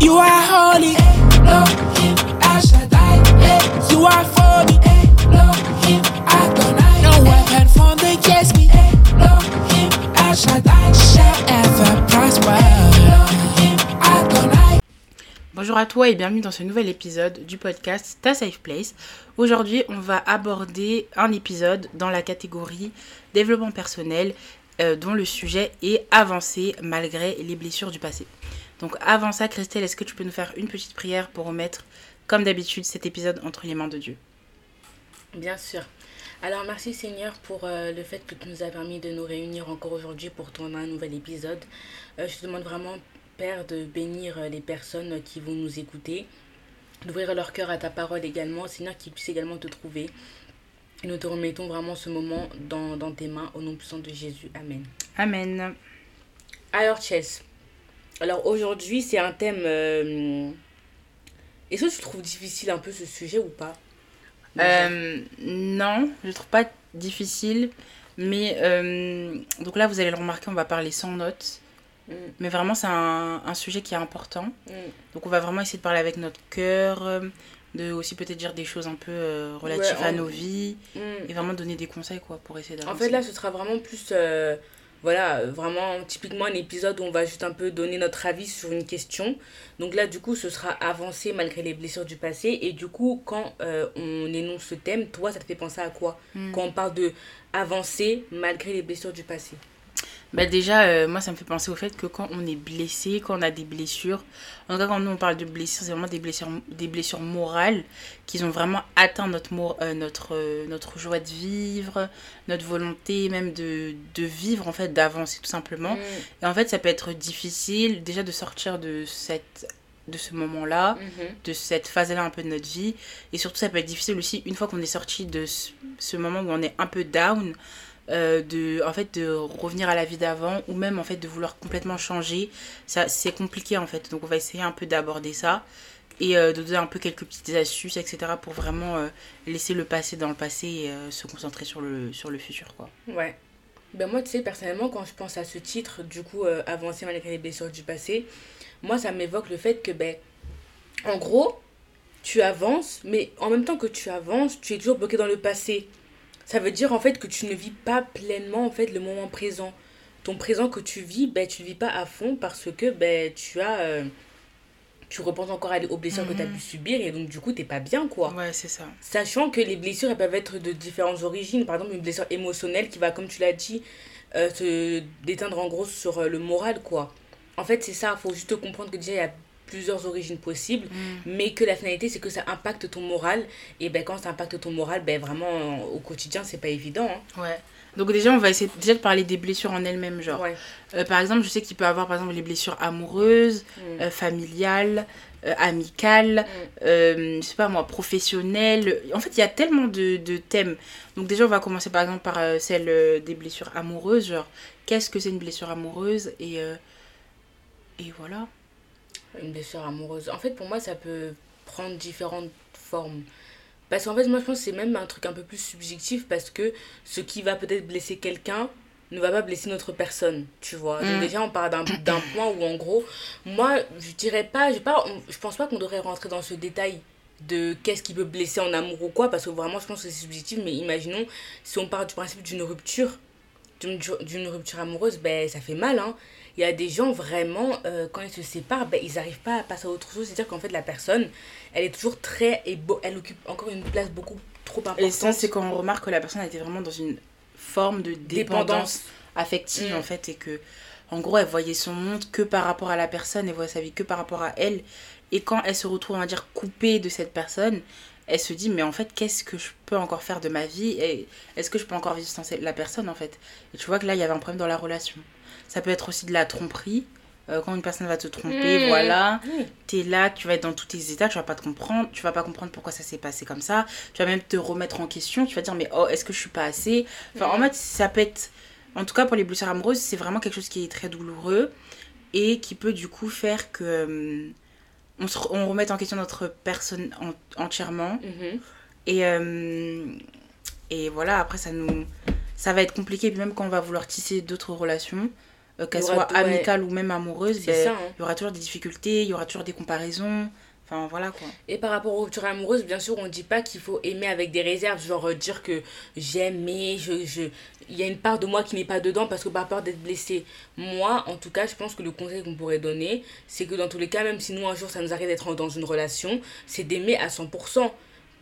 You are holy. Bonjour à toi et bienvenue dans ce nouvel épisode du podcast Ta Safe Place. Aujourd'hui, on va aborder un épisode dans la catégorie développement personnel euh, dont le sujet est avancé malgré les blessures du passé. Donc avant ça, Christelle, est-ce que tu peux nous faire une petite prière pour remettre, comme d'habitude, cet épisode entre les mains de Dieu? Bien sûr. Alors merci Seigneur pour euh, le fait que tu nous as permis de nous réunir encore aujourd'hui pour tourner un nouvel épisode. Euh, je te demande vraiment, Père, de bénir euh, les personnes qui vont nous écouter, d'ouvrir leur cœur à ta parole également, Seigneur, qu'ils puissent également te trouver. Et nous te remettons vraiment ce moment dans, dans tes mains, au nom puissant de Jésus. Amen. Amen. Alors Chess, alors aujourd'hui c'est un thème... euh, Est-ce que tu trouves difficile un peu ce sujet ou pas? Euh, non, je trouve pas difficile. Mais euh, donc là, vous allez le remarquer, on va parler sans notes. Mm, Mais vraiment, c'est un, un sujet qui est important. mm. Donc on va vraiment essayer de parler avec notre cœur, de aussi peut-être dire des choses un peu euh, relatives Ouais, à en- nos vies Mm. et vraiment donner des conseils quoi pour essayer En d'avancer. fait, là, ce sera vraiment plus. Voilà, euh, vraiment typiquement un épisode où on va juste un peu donner notre avis sur une question. Donc là, du coup, ce sera avancé malgré les blessures du passé. Et du coup, quand euh, on énonce ce thème, toi, ça te fait penser à quoi? Hmm. Quand on parle de avancer malgré les blessures du passé. Bah déjà, euh, moi, ça me fait penser au fait que quand on est blessé, quand on a des blessures, en tout cas, quand nous, on parle de blessures, c'est vraiment des blessures, des blessures morales qui ont vraiment atteint notre, euh, notre, euh, notre joie de vivre, notre volonté même de, de vivre, en fait, d'avancer tout simplement. Mm, Et en fait, ça peut être difficile déjà de sortir de, cette, de ce moment-là, mhm. de cette phase-là un peu de notre vie. Et surtout, ça peut être difficile aussi, une fois qu'on est sorti de ce, ce moment où on est un peu down, euh, de, en fait, de revenir à la vie d'avant ou même en fait de vouloir complètement changer. Ça, c'est compliqué en fait. Donc, on va essayer un peu d'aborder ça et euh, de donner un peu quelques petites astuces, etc. pour vraiment euh, laisser le passé dans le passé et se concentrer sur le, sur le futur. Quoi. Ouais. Ben moi, tu sais, personnellement, quand je pense à ce titre, du coup, avancer malgré les blessures du passé, moi, ça m'évoque le fait que, ben, en gros, tu avances, mais en même temps que tu avances, tu es toujours bloqué dans le passé. Ça veut dire, en fait, que tu ne vis pas pleinement, en fait, le moment présent. Ton présent que tu vis, ben, tu ne le vis pas à fond parce que, ben, tu as... euh, tu repenses encore à- aux blessures que tu as Mhm. pu subir et donc, du coup, t'es pas bien, quoi. Ouais, c'est ça. Sachant que les blessures, elles peuvent être de différentes origines. Par exemple, une blessure émotionnelle qui va, comme tu l'as dit, euh, se déteindre en gros sur euh, le moral, quoi. En fait, c'est ça. Il faut juste comprendre que déjà, il y a plusieurs origines possibles, Mm. mais que la finalité, c'est que ça impacte ton moral. Et ben, quand ça impacte ton moral, ben, vraiment, au quotidien, c'est pas évident. hein. Ouais. Donc déjà, on va essayer déjà de parler des blessures en elles-mêmes, genre. Ouais. Euh, par exemple, je sais qu'il peut avoir par exemple les blessures amoureuses, Mm. euh, familiales, euh, amicales, euh, je sais pas moi, professionnelles. En fait, il y a tellement de, de thèmes. Donc déjà, on va commencer par exemple par celle des blessures amoureuses, genre qu'est-ce que c'est une blessure amoureuse et et voilà. Une blessure amoureuse. En fait, pour moi, ça peut prendre différentes formes. Parce qu'en fait, moi, je pense que c'est même un truc un peu plus subjectif parce que ce qui va peut-être blesser quelqu'un ne va pas blesser notre personne, tu vois. Donc Mm. déjà, on part d'un point où, en gros, moi, je dirais pas, j'ai pas, on- je pense pas qu'on devrait rentrer dans ce détail de qu'est-ce qui peut blesser en amour ou quoi, parce que vraiment, je pense que c'est subjectif, mais imaginons, si on part du principe d'une rupture, d'une d'une rupture amoureuse, ben, ça fait mal, hein. Il y a des gens vraiment, euh, quand ils se séparent, ben, ils n'arrivent pas à passer à autre chose. C'est-à-dire qu'en fait, la personne, elle est toujours très. Et beau, elle occupe encore une place beaucoup trop importante. Et ça, c'est quand on remarque que la personne était vraiment dans une forme de dépendance affective Mm. en fait et que en gros elle voyait son monde que par rapport à la personne elle voyait sa vie que par rapport à elle et quand elle se retrouve on va dire coupée de cette personne elle se dit mais en fait qu'est-ce que je peux encore faire de ma vie? Et est-ce que je peux encore vivre sans la personne en fait? Et tu vois que là il y avait un problème dans la relation ça peut être aussi de la tromperie Euh, quand une personne va te tromper, Mm. voilà. Oui. T'es là, tu vas être dans tous tes états, tu vas pas te comprendre, tu vas pas comprendre pourquoi ça s'est passé comme ça. Tu vas même te remettre en question, tu vas dire, mais oh, est-ce que je suis pas assez? Enfin, en Mm. fait, ça peut être. En tout cas, pour les blessures amoureuses, c'est vraiment quelque chose qui est très douloureux et qui peut du coup faire que. euh, on, se, on remette en question notre personne en- entièrement. Mhm. Et, euh, et voilà, après, ça nous. Ça va être compliqué, puis même quand on va vouloir tisser d'autres relations, euh, tout- ouais. amicales ou même amoureuses, C'est ben, ça. hein. il y aura toujours des difficultés, il y aura toujours des comparaisons. Enfin, voilà quoi. Et par rapport aux ruptures amoureuses, bien sûr, on dit pas qu'il faut aimer avec des réserves, genre euh, dire que j'aime, mais je, je... il y a une part de moi qui n'est pas dedans parce que par peur d'être blessé. Moi, en tout cas, je pense que le conseil qu'on pourrait donner, c'est que dans tous les cas, même si nous, un jour, ça nous arrive d'être dans une relation, c'est d'aimer à 100%.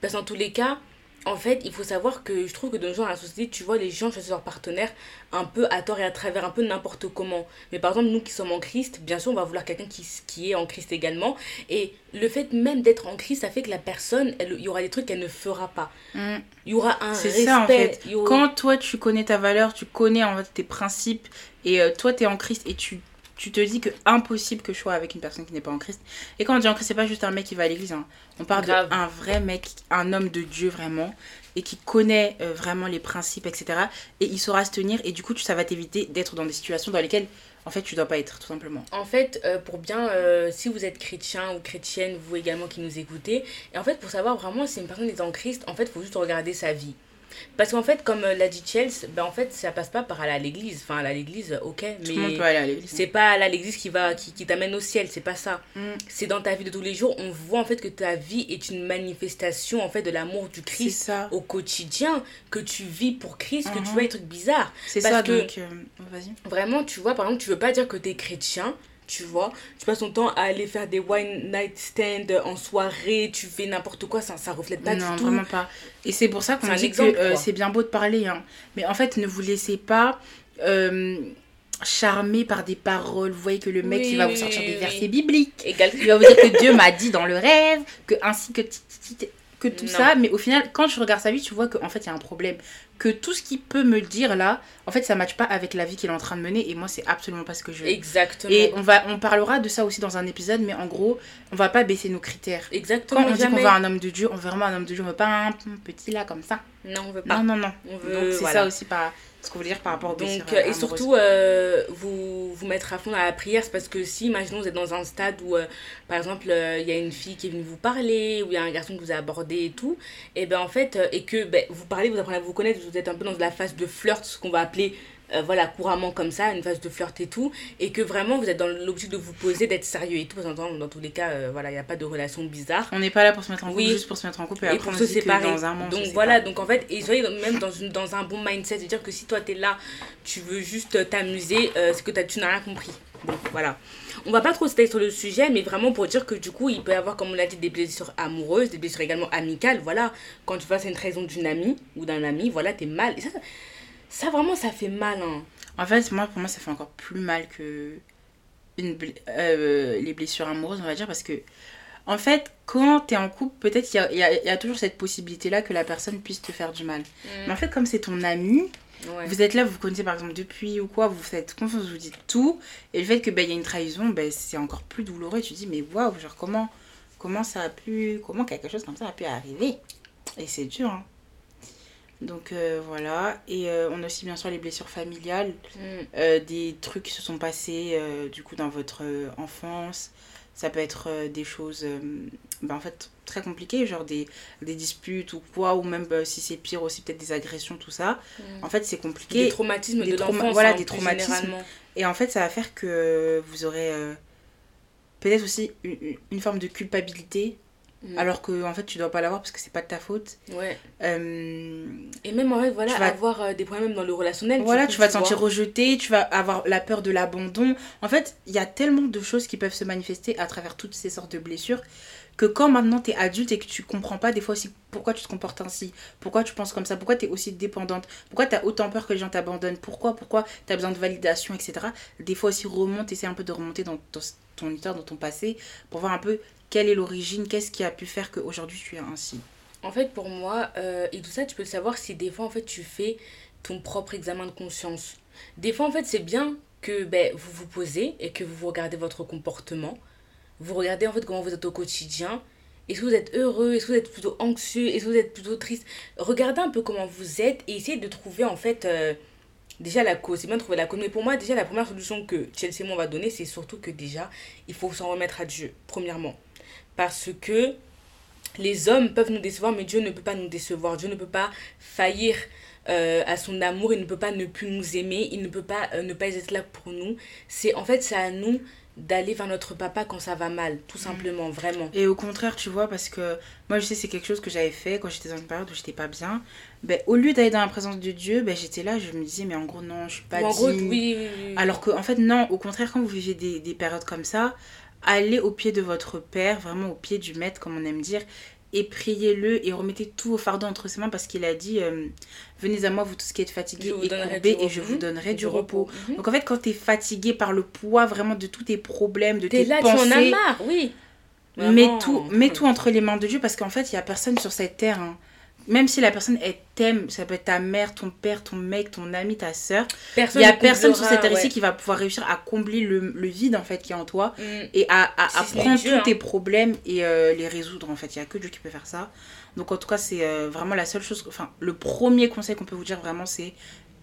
Parce que dans tous les cas, en fait, il faut savoir que je trouve que de nos jours dans la société, tu vois, les gens choisissent leur partenaire un peu à tort et à travers, un peu n'importe comment. Mais par exemple, nous qui sommes en Christ, bien sûr, on va vouloir quelqu'un qui, qui est en Christ également. Et le fait même d'être en Christ, ça fait que la personne, il y aura des trucs qu'elle ne fera pas. Il y aura un C'est respect. ça en fait. aura- Quand toi tu connais ta valeur, tu connais en fait tes principes et euh, toi tu es en Christ et tu, tu te dis que impossible que je sois avec une personne qui n'est pas en Christ. Et quand on dit en Christ, c'est pas juste un mec qui va à l'église. hein. On parle d'un vrai mec, un homme de Dieu vraiment et qui connaît euh, vraiment les principes, etc. Et il saura se tenir et du coup ça va t'éviter d'être dans des situations dans lesquelles en fait tu dois pas être tout simplement. En fait, euh, pour bien, euh, si vous êtes chrétien ou chrétienne, vous également qui nous écoutez, et en fait, pour savoir vraiment si une personne est en Christ, en fait, il faut juste regarder sa vie. Parce qu'en fait, comme euh, l'a dit Chelsea, ben en fait, ça passe pas par aller à l'église. Enfin, aller à l'église, ok, mais peut aller à l'église. c'est pas aller à l'église qui va qui, qui t'amène au ciel, c'est pas ça. Mm. C'est dans ta vie de tous les jours, on voit en fait que ta vie est une manifestation en fait de l'amour du Christ au quotidien, que tu vis pour Christ, que tu Mhm. vois des trucs bizarres. C'est ça que- donc. euh. Vraiment, tu vois, par exemple, tu veux pas dire que t'es chrétien, tu vois. Tu passes ton temps à aller faire des one night stand en soirée, tu fais n'importe quoi, ça, ça reflète pas non, du tout. vraiment pas. Et c'est pour ça qu'on dit exemple, que euh, c'est bien beau de parler, hein. mais en fait, ne vous laissez pas euh, charmer par des paroles. Vous voyez que le mec, Oui, il va vous sortir des versets bibliques. Il va vous dire que Dieu m'a dit dans le rêve, que ainsi que, que tout Non. ça. Mais au final, quand tu regardes sa vie, tu vois qu'en fait, il y a un problème. Que tout ce qu'il peut me dire là, en fait, ça ne matche pas avec la vie qu'il est en train de mener. Et moi, c'est absolument pas ce que je veux. Exactement. Et on, va, on parlera de ça aussi dans un épisode, mais en gros, on va pas baisser nos critères. Exactement. Quand on dit qu'on veut un homme de Dieu, on veut vraiment un homme de Dieu, on veut pas un petit là comme ça. Non, on veut pas. Non, non, non. On veut. Donc c'est voilà. ça aussi par ce qu'on veut dire par rapport au Donc, euh, et amoureuses. surtout, euh, vous, vous mettre à fond dans la prière, c'est parce que si, imaginons, vous êtes dans un stade où, euh, par exemple, euh, il y a une fille qui est venue vous parler, ou il y a un garçon que vous a abordé et tout, et ben en fait, euh, et que ben, vous parlez, vous apprenez à vous connaître, vous êtes un peu dans la phase de flirt, ce qu'on va appeler. Euh, voilà, couramment comme ça, une phase de flirt et tout, et que vraiment vous êtes dans l'objectif de vous poser, d'être sérieux et tout, parce que dans, dans tous les cas, euh, voilà, il n'y a pas de relation bizarre. On n'est pas là pour se mettre en couple, Oui. juste pour se mettre en couple et, et après pour on se se séparer. dans un mois on se donc voilà, donc en fait, et soyez même dans, une, dans un bon mindset, c'est-à-dire que si toi t'es là, tu veux juste t'amuser, euh, c'est que t'as- tu n'as rien compris. Donc voilà. On va pas trop s'étaler sur le sujet, mais vraiment pour dire que du coup, il peut y avoir, comme on l'a dit, des blessures amoureuses, des blessures également amicales. Voilà, quand tu passes à une trahison d'une amie ou d'un ami, voilà, t'es mal. Et ça, ça, vraiment, ça fait mal. Hein. En fait, moi, pour moi, ça fait encore plus mal que une euh, les blessures amoureuses, on va dire, parce que, en fait, quand t'es en couple, peut-être il y a, y, y toujours cette possibilité-là que la personne puisse te faire du mal. Mais en fait, comme c'est ton ami, Ouais. vous êtes là, vous vous connaissez par exemple depuis ou quoi, vous faites confiance, vous dites tout, et le fait que ben, y a une trahison, ben, c'est encore plus douloureux. Tu te dis, mais waouh, genre comment, comment ça a pu, comment quelque chose comme ça a pu arriver? Et c'est dur, hein. Donc euh, voilà, et euh, on a aussi bien sûr les blessures familiales, Mm. euh, des trucs qui se sont passés du coup dans votre enfance. Ça peut être des choses ben, en fait très compliquées, genre des, des disputes ou quoi, ou même si c'est pire aussi peut-être des agressions, tout ça. Mm. En fait c'est Des compliqué. traumatismes des de trauma- l'enfance, voilà, hein, des traumatismes. Et en fait ça va faire que vous aurez peut-être aussi une, une forme de culpabilité, Mm. alors que en fait tu dois pas l'avoir parce que c'est pas de ta faute. Ouais. Euh, Et même en fait, voilà, vas- avoir euh, des problèmes dans le relationnel. Voilà, tu vas te sentir rejeté, tu vas avoir la peur de l'abandon. En fait, il y a tellement de choses qui peuvent se manifester à travers toutes ces sortes de blessures que quand maintenant tu es adulte et que tu comprends pas des fois aussi pourquoi tu te comportes ainsi, pourquoi tu penses comme ça, pourquoi tu es aussi dépendante, pourquoi tu as autant peur que les gens t'abandonnent, pourquoi, pourquoi tu as besoin de validation, etc. Des fois aussi remonte, essaie un peu de remonter dans, dans ton histoire, dans ton passé, pour voir un peu quelle est l'origine, qu'est-ce qui a pu faire qu'aujourd'hui tu es ainsi. En fait, pour moi, euh, et tout ça, tu peux le savoir si des fois, en fait, tu fais ton propre examen de conscience. Des fois, en fait, c'est bien que ben, vous vous posez et que vous regardez votre comportement. Vous regardez en fait comment vous êtes au quotidien. Est-ce que vous êtes heureux? Est-ce que vous êtes plutôt anxieux? Est-ce que vous êtes plutôt triste? Regardez un peu comment vous êtes et essayez de trouver en fait euh, déjà la cause. C'est bien de trouver la cause. Mais pour moi, déjà, la première solution que Chelsea Mon va donner, c'est surtout que déjà, il faut s'en remettre à Dieu, premièrement. Parce que les hommes peuvent nous décevoir, mais Dieu ne peut pas nous décevoir. Dieu ne peut pas faillir euh, à son amour, il ne peut pas ne plus nous aimer, il ne peut pas euh, ne pas être là pour nous. C'est en fait c'est à nous d'aller vers notre papa quand ça va mal, tout simplement, vraiment. Et au contraire, tu vois, parce que moi, je sais, c'est quelque chose que j'avais fait quand j'étais dans une période où j'étais pas bien. Ben, au lieu d'aller dans la présence de Dieu, ben, j'étais là, je me disais, mais en gros, non, je suis pas en gros, oui, oui, oui. Alors qu'en en fait, non, au contraire, quand vous vivez des, des périodes comme ça, allez au pied de votre Père, vraiment au pied du Maître, comme on aime dire, et priez-le et remettez tout vos fardeaux entre ses mains parce qu'il a dit euh, venez à moi vous tous qui êtes vous et du et je vous donnerai Du repos. Mhm. Donc en fait quand tu es fatigué par le poids vraiment de tous tes problèmes, de T'es là, tu en as pensées, marre, oui. mets tout, mets tout entre les mains de Dieu parce qu'en fait il y a personne sur cette terre. hein. Même si la personne elle t'aime, ça peut être ta mère, ton père, ton mec, ton ami, ta soeur. Il Personne y a ne personne sur cette terre ouais. ici qui va pouvoir réussir à combler le, le vide en fait qui est en toi Mm. et à, ce prendre Dieu, tous hein. tes problèmes et euh, les résoudre en fait. Il n'y a que Dieu qui peut faire ça. Donc en tout cas, c'est euh, vraiment la seule chose, enfin le premier conseil qu'on peut vous dire vraiment, c'est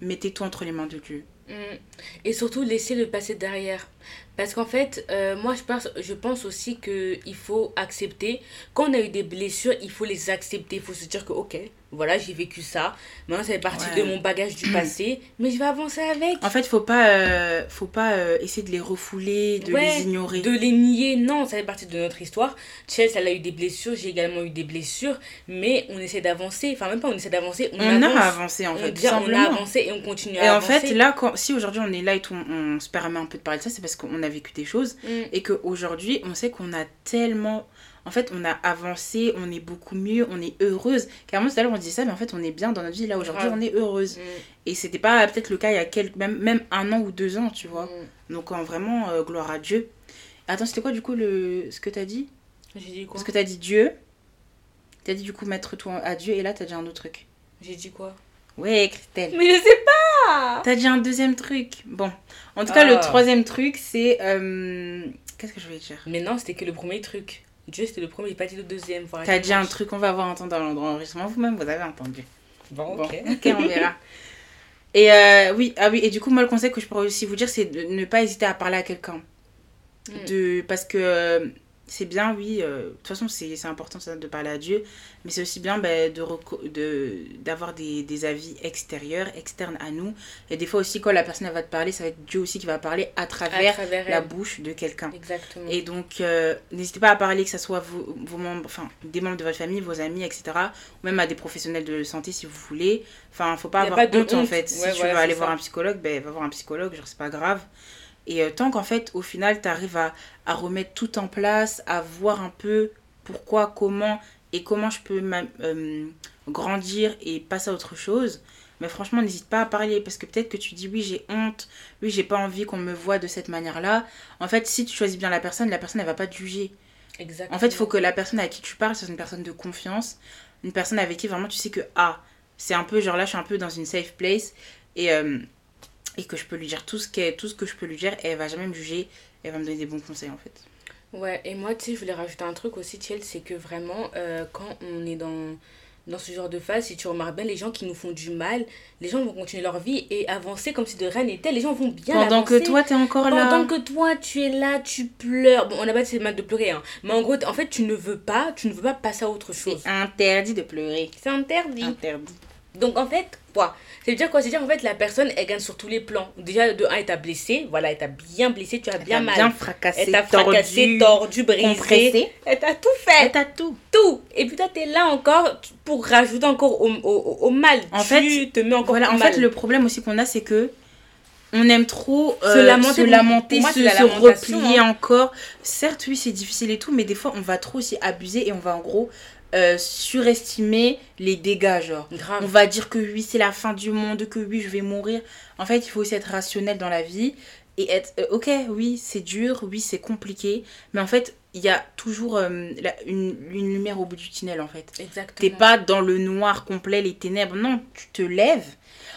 mettez tout entre les mains de Dieu. Mm. Et surtout, laissez le passé derrière. Parce qu'en fait, euh, moi, je pense, je pense aussi qu'il faut accepter. Quand on a eu des blessures, il faut les accepter. Il faut se dire que, ok, voilà, j'ai vécu ça. Maintenant, ça fait partie Ouais. de mon bagage du passé. Mais je vais avancer avec. En fait, faut pas, euh, faut pas euh, essayer de les refouler, de Ouais, les ignorer. De les nier, non, ça fait partie de notre histoire. Chelsea, elle a eu des blessures, j'ai également eu des blessures. Mais on essaie d'avancer. Enfin, même pas on essaie d'avancer, on, On, avance. a avancé en fait, dit, on a avancé et on continue Et à en avancer. fait, là, quand, si aujourd'hui on est là et on, on se permet un peu de parler de ça, c'est parce qu'on a vécu des choses Mm. et qu'aujourd'hui, on sait qu'on a tellement. En fait, on a avancé, on est beaucoup mieux, on est heureuse. Carrément, tout à l'heure, on disait ça, mais en fait, on est bien dans notre vie. Là, aujourd'hui, on est heureuse. Mm. Et c'était pas peut-être le cas il y a quelques, même, même un an ou deux ans, tu vois. Mm. Donc, en vraiment, euh, gloire à Dieu. Attends, c'était quoi du coup le... ce que t'as dit? J'ai dit quoi? Parce que t'as dit Dieu. T'as dit du coup mettre tout à Dieu et là, t'as dit un autre truc. J'ai dit quoi? Ouais, Christelle. Mais je sais pas T'as dit un deuxième truc. Bon. En tout cas, le Ah. troisième truc, c'est. euh, Qu'est-ce que je voulais dire? Mais non, c'était que le premier truc. Dieu, c'était le premier, j'ai pas dit le deuxième. T'as dit un truc, on va avoir entendu dans l'enregistrement. Vous-même, vous avez entendu. Bon, Bon, ok. ok, on verra. Et euh, oui, ah oui, et du coup, moi, le conseil que je pourrais aussi vous dire, c'est de ne pas hésiter à parler à quelqu'un. Mm. De... Parce que euh, c'est bien, oui, euh, de toute façon, c'est c'est important ça, de parler à Dieu, mais c'est aussi bien de reco- de d'avoir des, des avis extérieurs, externes à nous. Et des fois aussi, quand la personne elle va te parler, ça va être Dieu aussi qui va parler à À travers la bouche de quelqu'un. Exactement. Et donc, euh, n'hésitez pas à parler, que ce soit vos, vos membres, enfin, des membres de votre famille, vos amis, etc. Ou même à des professionnels de santé si vous voulez. Enfin, faut pas avoir pas de honte, en fait. Ouais, si tu veux aller voir un psychologue, ben, va voir un psychologue, genre, c'est pas grave. Et euh, tant qu'en fait, au final, tu arrives à, à remettre tout en place, à voir un peu pourquoi, comment et comment je peux euh, grandir et passer à autre chose. Mais franchement, n'hésite pas à parler parce que peut-être que tu dis oui, j'ai honte, oui, j'ai pas envie qu'on me voit de cette manière-là. En fait, si tu choisis bien la personne, la personne, elle va pas te juger. Exactement. En fait, il faut que la personne à qui tu parles, c'est une personne de confiance, une personne avec qui vraiment tu sais que, ah, c'est un peu, genre là, je suis un peu dans une safe place et, euh, et que je peux lui dire tout ce, qu'elle- tout ce que je peux lui dire et elle va jamais me juger, elle va me donner des bons conseils en fait. Ouais, et moi, tu sais, je voulais rajouter un truc aussi, Thiel, c'est que vraiment, euh, quand on est dans, dans ce genre de phase, si tu remarques bien, les gens qui nous font du mal, les gens vont continuer leur vie et avancer comme si de rien n'était. Les gens vont bien Pendant que toi, t'es encore là. Pendant que toi, tu es là, tu pleures. Bon, on n'a pas dit mal de pleurer, hein. Mais en gros, en fait, tu ne veux pas, tu ne veux pas passer à autre chose. C'est interdit de pleurer. C'est interdit. Interdit. Donc en fait, quoi veut dire quoi? C'est-à-dire en fait la personne elle gagne sur tous les plans. Déjà de 1 elle t'a blessé, voilà, elle t'a bien blessé, tu as bien Elle mal. bien fracassé, elle t'a fracassé, tordu, brisé. compressé. Elle t'a tout fait, Elle t'a tout. tout. Et puis toi t'es là encore pour rajouter encore au, au, au mal. En tu fait, te mets encore Voilà, en mal. fait, le problème aussi qu'on a, c'est que on aime trop Se euh, lamenter, se, lamenter, moi, se, c'est la se lamentation, replier hein. encore. Certes, oui, c'est difficile et tout, mais des fois, on va trop aussi abuser et on va en gros euh, surestimer les dégâts, genre. Grave. On va dire que oui, c'est la fin du monde, que oui, je vais mourir. En fait, il faut aussi être rationnel dans la vie et être euh, ok, oui, c'est dur, oui, c'est compliqué, mais en fait, il y a toujours euh, la- une, une lumière au bout du tunnel en fait. Exactement. T'es pas dans le noir complet, les ténèbres. Non, tu te lèves.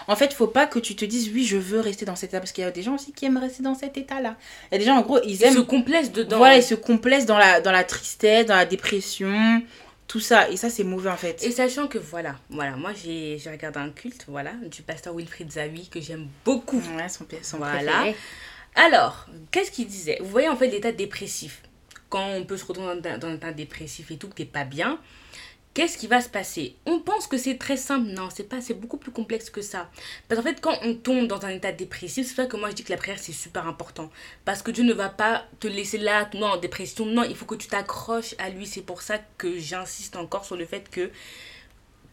En fait, faut pas que tu te dises oui, je veux rester dans cet état parce qu'il y a des gens aussi qui aiment rester dans cet état-là. Il y a des gens en gros, ils Ils aiment se complaisent dedans. voilà, ils se complaisent dans la dans la tristesse, dans la dépression, tout ça et ça c'est mauvais en fait. Et sachant que voilà, voilà, moi j'ai j'ai regardé un culte, voilà, du pasteur Wilfried Zawi que j'aime beaucoup. Ouais, son, son Voilà. préféré. Alors, qu'est-ce qu'il disait? Vous voyez en fait l'état dépressif. Quand on peut se retrouver dans, un- dans un état dépressif et tout, que t'es pas bien, qu'est-ce qui va se passer? On pense que c'est très simple. Non, c'est pas, c'est beaucoup plus complexe que ça. Parce qu'en fait, quand on tombe dans un état dépressif, c'est ça que moi je dis que la prière c'est super important. Parce que Dieu ne va pas te laisser là, non, en dépression. Non, il faut que tu t'accroches à lui. C'est pour ça que j'insiste encore sur le fait que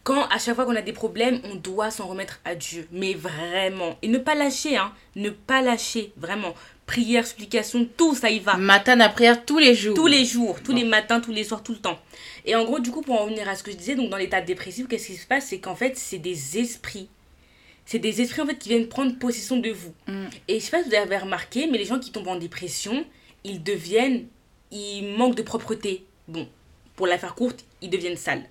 quand à chaque fois qu'on a des problèmes, on doit s'en remettre à Dieu. Mais vraiment. Et ne pas lâcher, hein. Ne pas lâcher, vraiment. Prière, supplication, tout ça y va. Matin à prière tous les jours. Tous les jours, tous les matins, tous les soirs, tout le temps. Et en gros, du coup, pour en revenir à ce que je disais, donc dans l'état dépressif, qu'est-ce qui se passe? C'est qu'en fait, c'est des esprits. C'est des esprits en fait qui viennent prendre possession de vous. Mm. Et je sais pas si vous avez remarqué, mais les gens qui tombent en dépression, ils deviennent. Ils manquent de propreté. Bon, pour la faire courte, ils deviennent sales.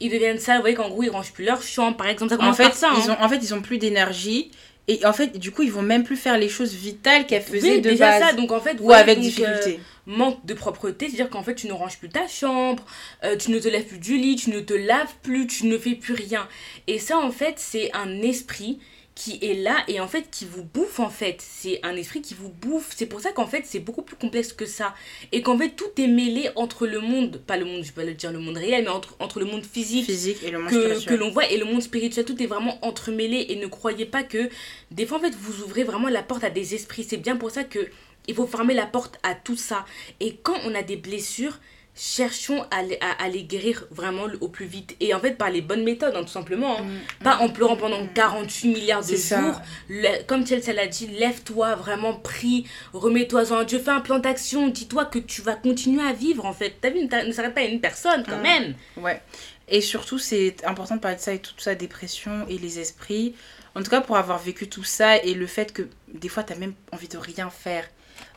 Ils deviennent sales, vous voyez qu'en gros, ils rangent plus leur chambre, par exemple. Ça En fait, ils hein. ont en fait ils ont plus d'énergie et en fait du coup ils vont même plus faire les choses vitales qu'elles faisaient Oui, de déjà base ça, donc en fait, ou ouais, avec donc, euh, difficulté. manque de propreté, c'est-à-dire qu'en fait tu ne ranges plus ta chambre, euh, tu ne te lèves plus du lit, tu ne te laves plus, tu ne fais plus rien. Et ça en fait c'est un esprit qui est là et en fait qui vous bouffe en fait. C'est un esprit qui vous bouffe. C'est pour ça qu'en fait c'est beaucoup plus complexe que ça. Et qu'en fait tout est mêlé entre le monde, pas le monde, je peux pas le dire le monde réel, mais entre, entre le monde physique physique et le monde que, que l'on voit et le monde spirituel, tout est vraiment entremêlé et ne croyez pas que des fois en fait vous ouvrez vraiment la porte à des esprits. C'est bien pour ça que il faut fermer la porte à tout ça. Et quand on a des blessures, cherchons à, les- à, à les guérir vraiment au plus vite. Et en fait par les bonnes méthodes, hein, tout simplement. hein. Pas en pleurant pendant 48 milliards de ça. jours. Le- comme Chelsea l'a dit, lève-toi, vraiment prie, remets-toi en Dieu, fais un plan d'action, dis-toi que tu vas continuer à vivre en fait. Ta vie ne s'arrête pas à une personne quand Mm. même. Ouais. Et surtout, c'est important de parler de ça et toute ça, dépression et les esprits. En tout cas, pour avoir vécu tout ça et le fait que des fois, tu as même envie de rien faire.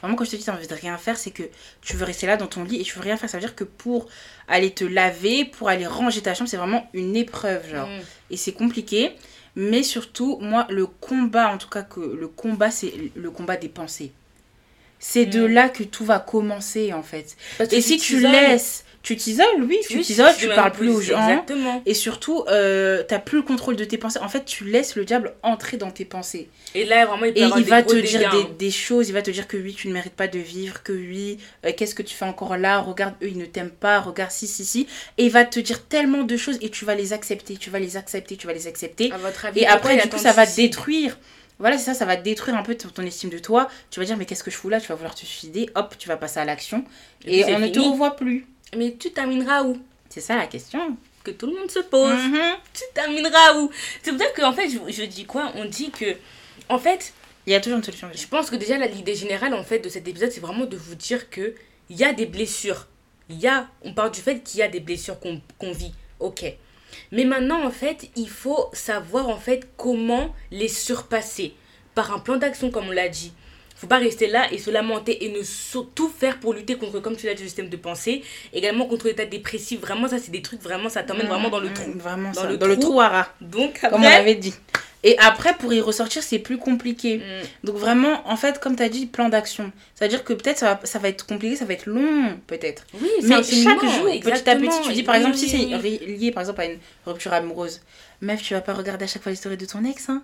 Vraiment, quand je te dis tu as envie de rien faire, c'est que tu veux rester là dans ton lit et tu veux rien faire. Ça veut dire que pour aller te laver, pour aller ranger ta chambre, c'est vraiment une épreuve, genre. Mm. Et c'est compliqué. Mais surtout, moi, le combat, en tout cas, que le combat, c'est le combat des pensées. C'est de là que tout va commencer, en fait. Parce Et si tu laisses, tu t'isoles, oui, tu t'isoles, tu tu parles plus aux gens. Exactement. Et surtout, euh, t'as plus le contrôle de tes pensées. En fait, tu laisses le diable entrer dans tes pensées. Et là, vraiment, il peut Et avoir il des va te dégâts, dire des, hein. des choses. Il va te dire que oui, tu ne mérites pas de vivre. Que oui, euh, qu'est-ce que tu fais encore là Regarde, eux, ils ne t'aiment pas. Regarde, si, si, si. Et il va te dire tellement de choses et tu vas les accepter. Tu vas les accepter. Tu vas les accepter. À votre avis, Et après, du coup, ça va détruire. Voilà, c'est ça, ça va détruire un peu ton, ton estime de toi. Tu vas dire, mais qu'est-ce que je fous là? Tu vas vouloir te suicider. Hop, tu vas passer à l'action. Et Et, on ne te revoit plus. Mais tu termineras où? C'est ça la question. Que tout le monde se pose. Mhm. Tu termineras où? C'est pour ça qu'en fait, je, je dis quoi? On dit que. En fait, Il y a toujours une solution. je pense que déjà, l'idée générale en fait, de cet épisode, c'est vraiment de vous dire que il y a des blessures. Il y a. On parle du fait qu'il y a des blessures qu'on qu'on vit. Ok. Mais maintenant, en fait, il faut savoir en fait comment les surpasser. Par un plan d'action, comme on l'a dit. Faut pas rester là et se lamenter et ne surtout faire pour lutter contre, comme tu l'as dit, le système de pensée. Également contre l'état dépressif. Vraiment, ça, c'est des trucs, vraiment, ça t'emmène vraiment dans le Mm, trou. Vraiment, Dans ça. le dans le trou. trou à rat, Donc, comme on l'avait dit. Et après, pour y ressortir, c'est plus compliqué. Mm. Donc vraiment, en fait, comme tu as dit, plan d'action. C'est-à-dire que peut-être ça va, ça va être compliqué, ça va être long, peut-être. Oui, Mais chaque jour, petit à petit, tu dis par Oui, exemple, oui, si c'est oui. lié par exemple à une rupture amoureuse, meuf, tu vas pas regarder à chaque fois l'histoire de ton ex, hein.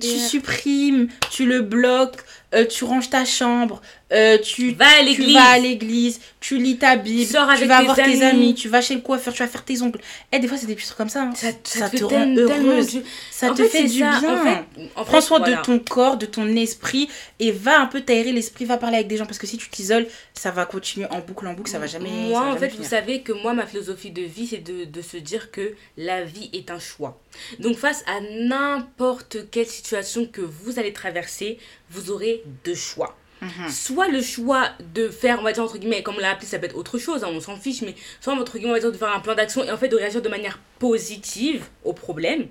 Tu supprimes, tu le bloques, euh, tu ranges ta chambre, euh, tu, à vas à l'église, tu lis ta Bible, Sors tu vas tes voir tes amis. tu vas chez le coiffeur, tu vas faire tes ongles. Et des fois, c'est des petits trucs comme ça. hein. Ça, Ça te rend heureuse. du- Ça En te fait, du ça, bien. en fait- en fait, Prends soin voilà. de ton corps, de ton esprit et va un peu t'aérer l'esprit, va parler avec des gens parce que si tu t'isoles, ça va continuer en boucle en boucle, ça va jamais. Moi, va en jamais fait, vous savez que moi, ma philosophie de vie, c'est de, de se dire que la vie est un choix. Donc, face à n'importe quelle situation que vous allez traverser, vous aurez deux choix. Mhm. Soit le choix de faire, on va dire entre guillemets, comme on l'a appelé, ça peut être autre chose, hein, on s'en fiche, mais soit entre guillemets, on va dire de faire un plan d'action et en fait de réagir de manière positive au problème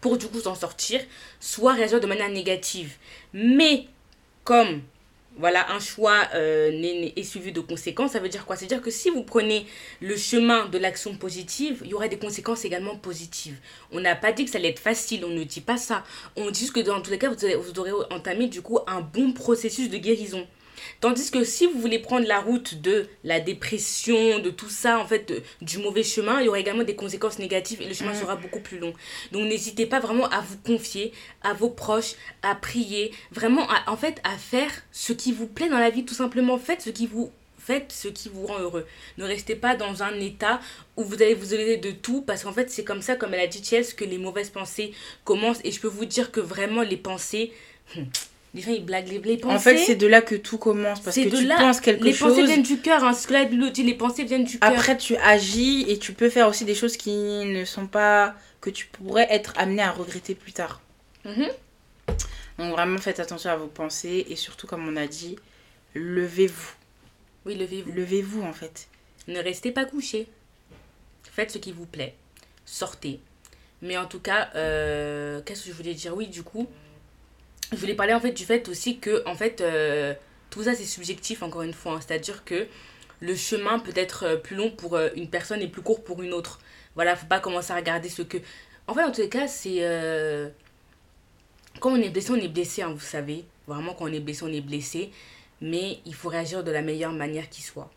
pour du coup s'en sortir, soit réagir de manière négative. Mais comme voilà, un choix euh, est suivi de conséquences, ça veut dire quoi? C'est-à-dire que si vous prenez le chemin de l'action positive, il y aura des conséquences également positives. On n'a pas dit que ça allait être facile, on ne dit pas ça. On dit que dans tous les cas, vous aurez, vous aurez entamé du coup un bon processus de guérison. Tandis que si vous voulez prendre la route de la dépression, de tout ça, en fait, de- du mauvais chemin, il y aura également des conséquences négatives et le chemin sera beaucoup plus long. Donc n'hésitez pas vraiment à vous confier à vos proches, à prier, vraiment, à- en fait, à faire ce qui vous plaît dans la vie, tout simplement. Faites ce qui vous faites ce qui vous rend heureux. Ne restez pas dans un état où vous allez vous isoler de tout parce qu'en fait c'est comme ça comme elle a dit Chelsea que les mauvaises pensées commencent et je peux vous dire que vraiment les pensées hum, les blaguent les, les pensées En fait, c'est de là que tout commence. Parce que de tu là- penses quelque les chose. pensées viennent du cœur hein, ce que la Bible dit les pensées viennent du cœur Après, tu agis et tu peux faire aussi des choses qui ne sont pas. que tu pourrais être amené à regretter plus tard. Mhm. Donc, vraiment, faites attention à vos pensées et surtout, comme on a dit, levez-vous. oui levez-vous Levez-vous, en fait. Ne restez pas couché. Faites ce qui vous plaît. Sortez. Mais en tout cas, euh, qu'est-ce que je voulais dire? Oui, du coup, je voulais parler en fait du fait aussi que, en fait, euh, tout ça c'est subjectif encore une fois. hein. C'est-à-dire que le chemin peut être euh, plus long pour euh, une personne et plus court pour une autre. Voilà, faut pas commencer à regarder ce que. En fait, en tous les cas, c'est. euh, Quand on est blessé, on est blessé, hein, vous savez. Vraiment, quand on est blessé, on est blessé. Mais il faut réagir de la meilleure manière qui soit.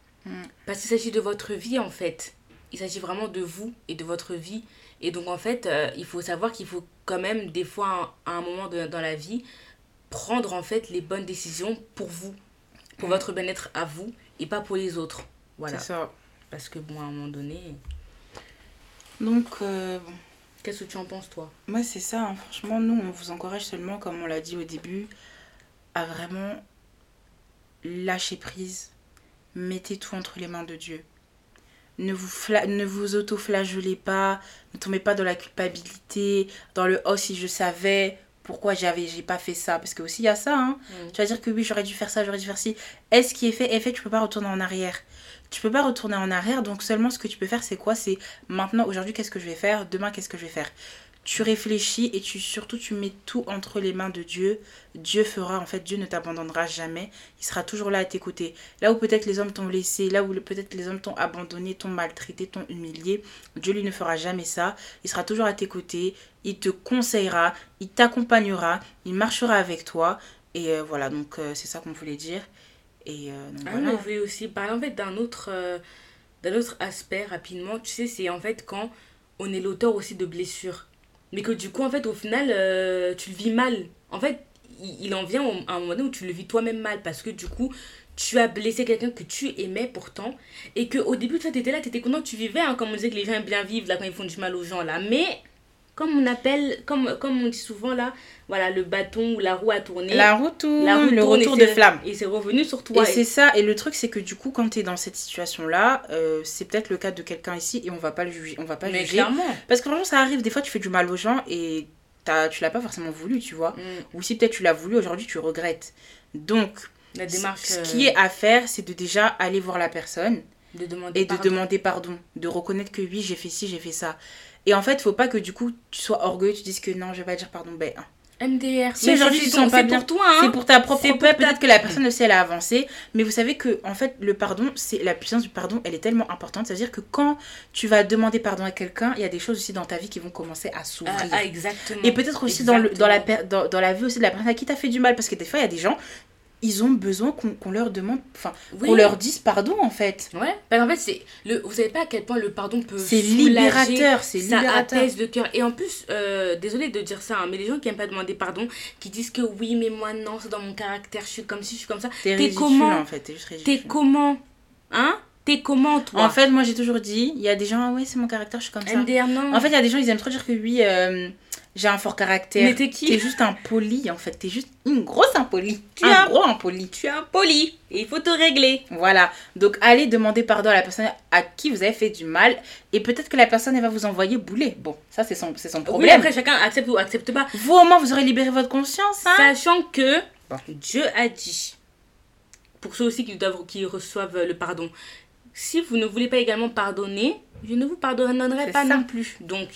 Parce qu'il s'agit de votre vie en fait. Il s'agit vraiment de vous et de votre vie. Et donc en fait, euh, il faut savoir qu'il faut quand même des fois à un moment de- dans la vie prendre en fait les bonnes décisions pour vous, pour votre bien-être à vous et pas pour les autres. Voilà. C'est ça. Parce que bon, à un moment donné, Donc, euh, qu'est-ce que tu en penses toi? Moi, c'est ça. hein. Franchement, nous, on vous encourage seulement, comme on l'a dit au début, à vraiment lâcher prise. Mettez tout entre les mains de Dieu. Ne vous, fla- ne vous auto-flagellez pas. Ne tombez pas dans la culpabilité, dans le oh, si je savais pourquoi j'avais j'ai pas fait ça. Parce que aussi, il y a ça. Hein. Mm. Tu vas dire que oui, j'aurais dû faire ça, j'aurais dû faire ci. Est-ce qui est fait est fait, tu peux pas retourner en arrière. Tu peux pas retourner en arrière, donc seulement ce que tu peux faire, c'est quoi? C'est maintenant, aujourd'hui, qu'est-ce que je vais faire? Demain, qu'est-ce que je vais faire? Tu réfléchis et tu surtout tu mets tout entre les mains de Dieu. Dieu fera, en fait, Dieu ne t'abandonnera jamais. Il sera toujours là à tes côtés. Là où peut-être les hommes t'ont laissé, là où peut-être les hommes t'ont abandonné, t'ont maltraité, t'ont humilié, Dieu lui ne fera jamais ça. Il sera toujours à tes côtés. Il te conseillera, il t'accompagnera, il marchera avec toi. Et euh, voilà, donc euh, c'est ça qu'on voulait dire. Et euh, donc Ah, voilà. on voulait aussi parler en fait d'un autre, euh, d'un autre aspect rapidement. Tu sais, c'est en fait quand on est l'auteur aussi de blessures. Mais que du coup, en fait, au final, euh, tu le vis mal. En fait, il, il en vient à un moment donné où tu le vis toi-même mal. Parce que du coup, tu as blessé quelqu'un que tu aimais pourtant. Et que au début, tu étais là, tu étais content, tu vivais. hein, comme on disait que les gens aiment bien vivre là quand ils font du mal aux gens là. Mais comme on appelle, comme, comme on dit souvent là, voilà, le bâton ou la roue a tourné. La roue tourne, la roue le tourne retour de flamme. Et c'est revenu sur toi. Et c'est ça, et le truc c'est que du coup quand tu es dans cette situation-là, euh, c'est peut-être le cas de quelqu'un ici et on va pas le juger, on va pas mais juger. clairement. Parce que franchement ça arrive, des fois tu fais du mal aux gens et t'as- tu l'as pas forcément voulu, tu vois. Mm. Ou si peut-être tu l'as voulu, aujourd'hui tu regrettes. Donc, La démarche ce euh, qui est à faire, c'est de déjà aller voir la personne de demander et de pardon. demander pardon, de reconnaître que oui, j'ai fait ci, j'ai fait ça. Et en fait, faut pas que du coup tu sois orgueilleux, tu dises que non, je vais pas dire pardon. Ben, hein. MDR. Si aujourd'hui tu te sens pas bien, pour toi, hein. c'est pour ta propre C'est ta- Peut-être que la personne aussi elle a avancé, mais vous savez que en fait le pardon, c'est la puissance du pardon, elle est tellement importante. C'est-à-dire que quand tu vas demander pardon à quelqu'un, il y a des choses aussi dans ta vie qui vont commencer à s'ouvrir. Ah, ah, exactement. Et peut-être aussi dans, le, dans, la, dans, dans la vie aussi de la personne à qui t'as fait du mal, parce que des fois il y a des gens, ils ont besoin qu'on leur demande, enfin Oui. qu'on leur dise pardon en fait. Ouais, parce qu'en fait, c'est le... vous savez pas à quel point le pardon peut C'est libérateur, c'est ça libérateur. apaise le cœur. Et en plus, euh, désolé de dire ça, hein, mais les gens qui aiment pas demander pardon, qui disent que oui, mais moi non, c'est dans mon caractère, je suis comme ci, je suis comme ça. T'es comment en fait, t'es juste T'es ridicule. comment Hein? T'es comment toi? En fait, moi j'ai toujours dit, il y a des gens, ah ouais, c'est mon caractère, je suis comme ça. MDR, non. En fait, il y a des gens, ils aiment trop dire que oui, euh, j'ai un fort caractère. mais t'es qui T'es juste impoli en fait, t'es juste une grosse impolie. Tu un as- gros impoli. Tu es impoli et il faut te régler. Voilà, donc allez demander pardon à la personne à qui vous avez fait du mal et peut-être que la personne elle va vous envoyer bouler. Bon, ça c'est son, c'est son Oui, problème. après, chacun accepte ou accepte pas. Vous au moins vous aurez libéré votre conscience. Hein Sachant que Bon. Dieu a dit, pour ceux aussi qui, doivent, qui reçoivent le pardon, si vous ne voulez pas également pardonner, je ne vous pardonnerai pas ça. non plus. Donc,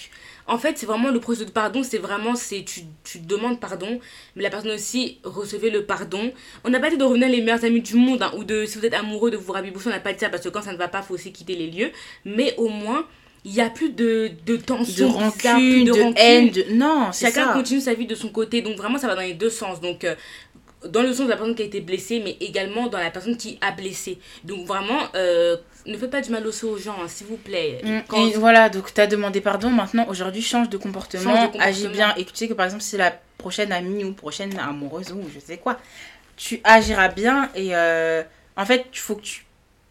en fait, c'est vraiment le processus de pardon, c'est vraiment, c'est tu, tu demandes pardon, mais la personne aussi recevait le pardon. On n'a pas dit de revenir les meilleurs amis du monde, hein, ou de, si vous êtes amoureux, de vous rabibousser, on n'a pas dit ça, parce que quand ça ne va pas, faut aussi quitter les lieux. Mais au moins, il n'y a plus de, de De tension, plus de, rancune. haine, de... Non, c'est Chacun ça. continue sa vie de son côté. Donc vraiment, ça va dans les deux sens. Donc euh, dans le sens de la personne qui a été blessée, mais également dans la personne qui a blessé. Donc vraiment, euh, ne faites pas du mal aussi aux gens, hein, s'il vous plaît. Mm, Quand- Et voilà, donc tu as demandé pardon, maintenant aujourd'hui change de comportement, Change de comportement. agis bien. Et tu sais que par exemple, si la prochaine amie ou prochaine amoureuse ou je sais quoi, tu agiras bien et euh, en fait, il faut que tu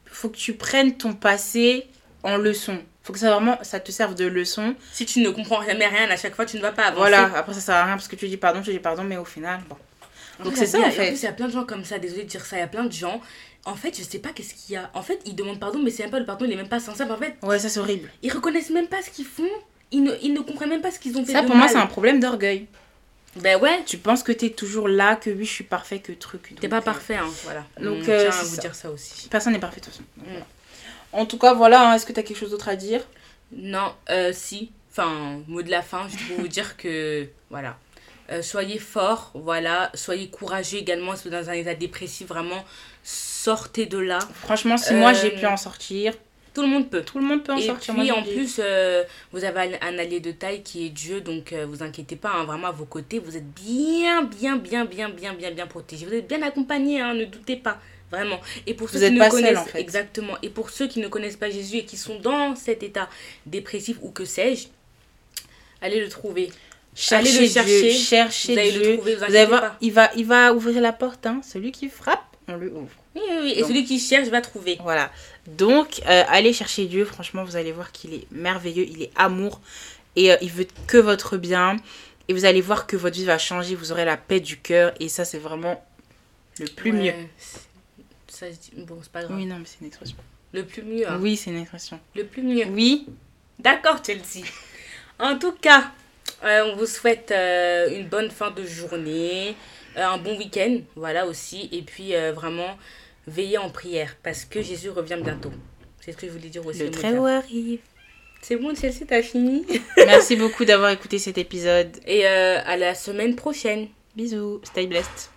faut que tu prennes ton passé en leçon. Faut que ça vraiment ça te serve de leçon. Si tu ne comprends jamais rien, à chaque fois, tu ne vas pas avancer. Voilà, après ça sert à rien parce que tu dis pardon, tu dis pardon, mais au final, bon. Donc c'est ça il en fait. plus, il y a plein de gens comme ça, désolé de dire ça, il y a plein de gens. En fait, je sais pas qu'est-ce qu'il y a. En fait, ils demandent pardon, mais c'est même pas le pardon, il est même pas sincère. En fait, Ouais, ça c'est horrible. ils reconnaissent même pas ce qu'ils font. Ils ne, ils ne comprennent même pas ce qu'ils ont fait. Ça de pour moi c'est un problème d'orgueil. Ben ouais, Tu penses que t'es toujours là, que oui, je suis parfait, que truc. t'es pas euh, parfait, hein, voilà. donc, On euh, tient à vous ça. dire ça aussi. Personne n'est parfait de toute façon. Mm. voilà. En tout cas, voilà, hein, est-ce que tu as quelque chose d'autre à dire? Non, euh, si. Enfin, mot de la fin, juste pour vous dire que, voilà. Euh, soyez forts, voilà. Soyez courageux également. Si vous êtes dans un état dépressif, vraiment, sortez de là. Franchement, si moi Euh, j'ai pu en sortir, Tout le monde peut. tout le monde peut en Et sortir. puis moi, je en le plus, euh, vous avez un, allié de taille qui est Dieu, donc euh, vous inquiétez pas, hein, vraiment à vos côtés, vous êtes bien, bien, bien, bien, bien, bien, bien protégés. Vous êtes bien accompagnés, hein, ne doutez pas, vraiment. Et pour ceux Vous qui ne connaissent en fait. exactement, et pour ceux qui ne connaissent pas Jésus et qui sont dans cet état dépressif ou que sais-je, allez le trouver. cherchez allez le chercher, Dieu, cherchez vous allez le Dieu. trouver, vous allez voir, pas. il va, il va ouvrir la porte. Hein. Celui qui frappe, on lui ouvre. Oui, oui, oui. Et Donc. celui qui cherche va trouver. Voilà. Donc, euh, allez chercher Dieu. Franchement, vous allez voir qu'il est merveilleux. Il est amour. Et euh, il veut que votre bien. Et vous allez voir que votre vie va changer. Vous aurez la paix du cœur. Et ça, c'est vraiment le plus Ouais, mieux. Ça, se dit- bon, c'est pas grave. Oui, non, mais c'est une expression. Le plus mieux. hein. Oui, c'est une expression. Le plus mieux. Oui. D'accord, Chelsea. En tout cas, euh, on vous souhaite une bonne fin de journée, un bon week-end, voilà aussi. Et puis, euh, vraiment, veillez en prière parce que Jésus revient bientôt. C'est ce que je voulais dire aussi. Le très arrive. C'est bon, Chelsea, t'as fini. Merci beaucoup d'avoir écouté cet épisode. Et euh, à la semaine prochaine. Bisous. Stay blessed.